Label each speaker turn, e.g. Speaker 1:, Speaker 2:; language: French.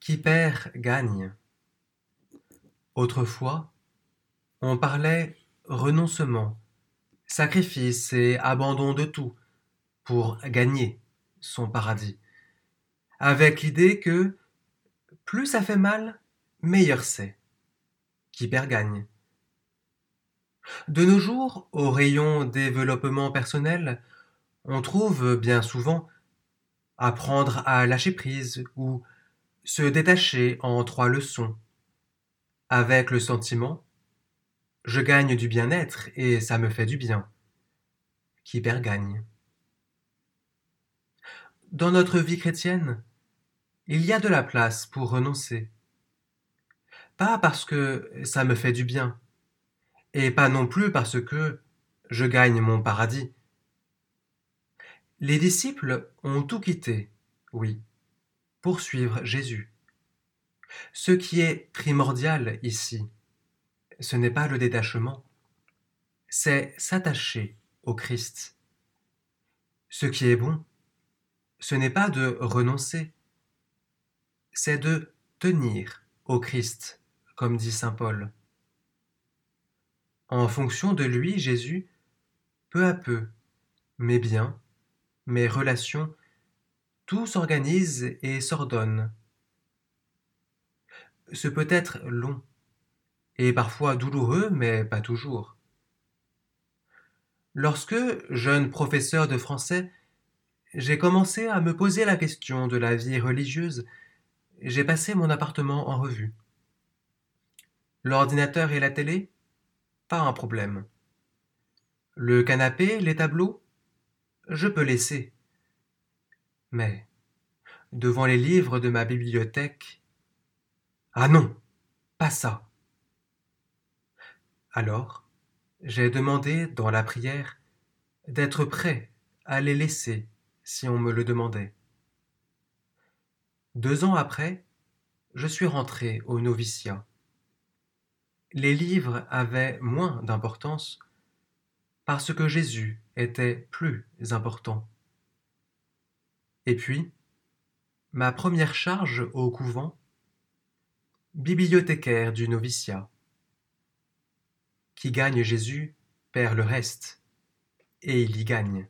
Speaker 1: Qui perd gagne. Autrefois, on parlait renoncement, sacrifice et abandon de tout pour gagner son paradis, avec l'idée que plus ça fait mal, meilleur c'est. Qui perd gagne. De nos jours, au rayon développement personnel, on trouve bien souvent apprendre à lâcher prise ou se détacher en trois leçons, avec le sentiment je gagne du bien-être et ça me fait du bien. Qui perd gagne. Dans notre vie chrétienne, il y a de la place pour renoncer. Pas parce que ça me fait du bien, et pas non plus parce que je gagne mon paradis. Les disciples ont tout quitté, oui, pour suivre Jésus. Ce qui est primordial ici, ce n'est pas le détachement, c'est s'attacher au Christ. Ce qui est bon, ce n'est pas de renoncer, c'est de tenir au Christ, comme dit Saint Paul. En fonction de lui, Jésus, peu à peu, mes biens, mes relations, tout s'organise et s'ordonne. Ce peut être long, et parfois douloureux, mais pas toujours. Lorsque, jeune professeur de français, j'ai commencé à me poser la question de la vie religieuse, j'ai passé mon appartement en revue. L'ordinateur et la télé Pas un problème. Le canapé, les tableaux Je peux laisser. Mais, devant les livres de ma bibliothèque, ah non, pas ça. Alors, j'ai demandé dans la prière d'être prêt à les laisser si on me le demandait. Deux ans après, je suis rentré au noviciat. Les livres avaient moins d'importance parce que Jésus était plus important. Et puis, ma première charge au couvent, bibliothécaire du noviciat qui gagne Jésus perd le reste, et il y gagne.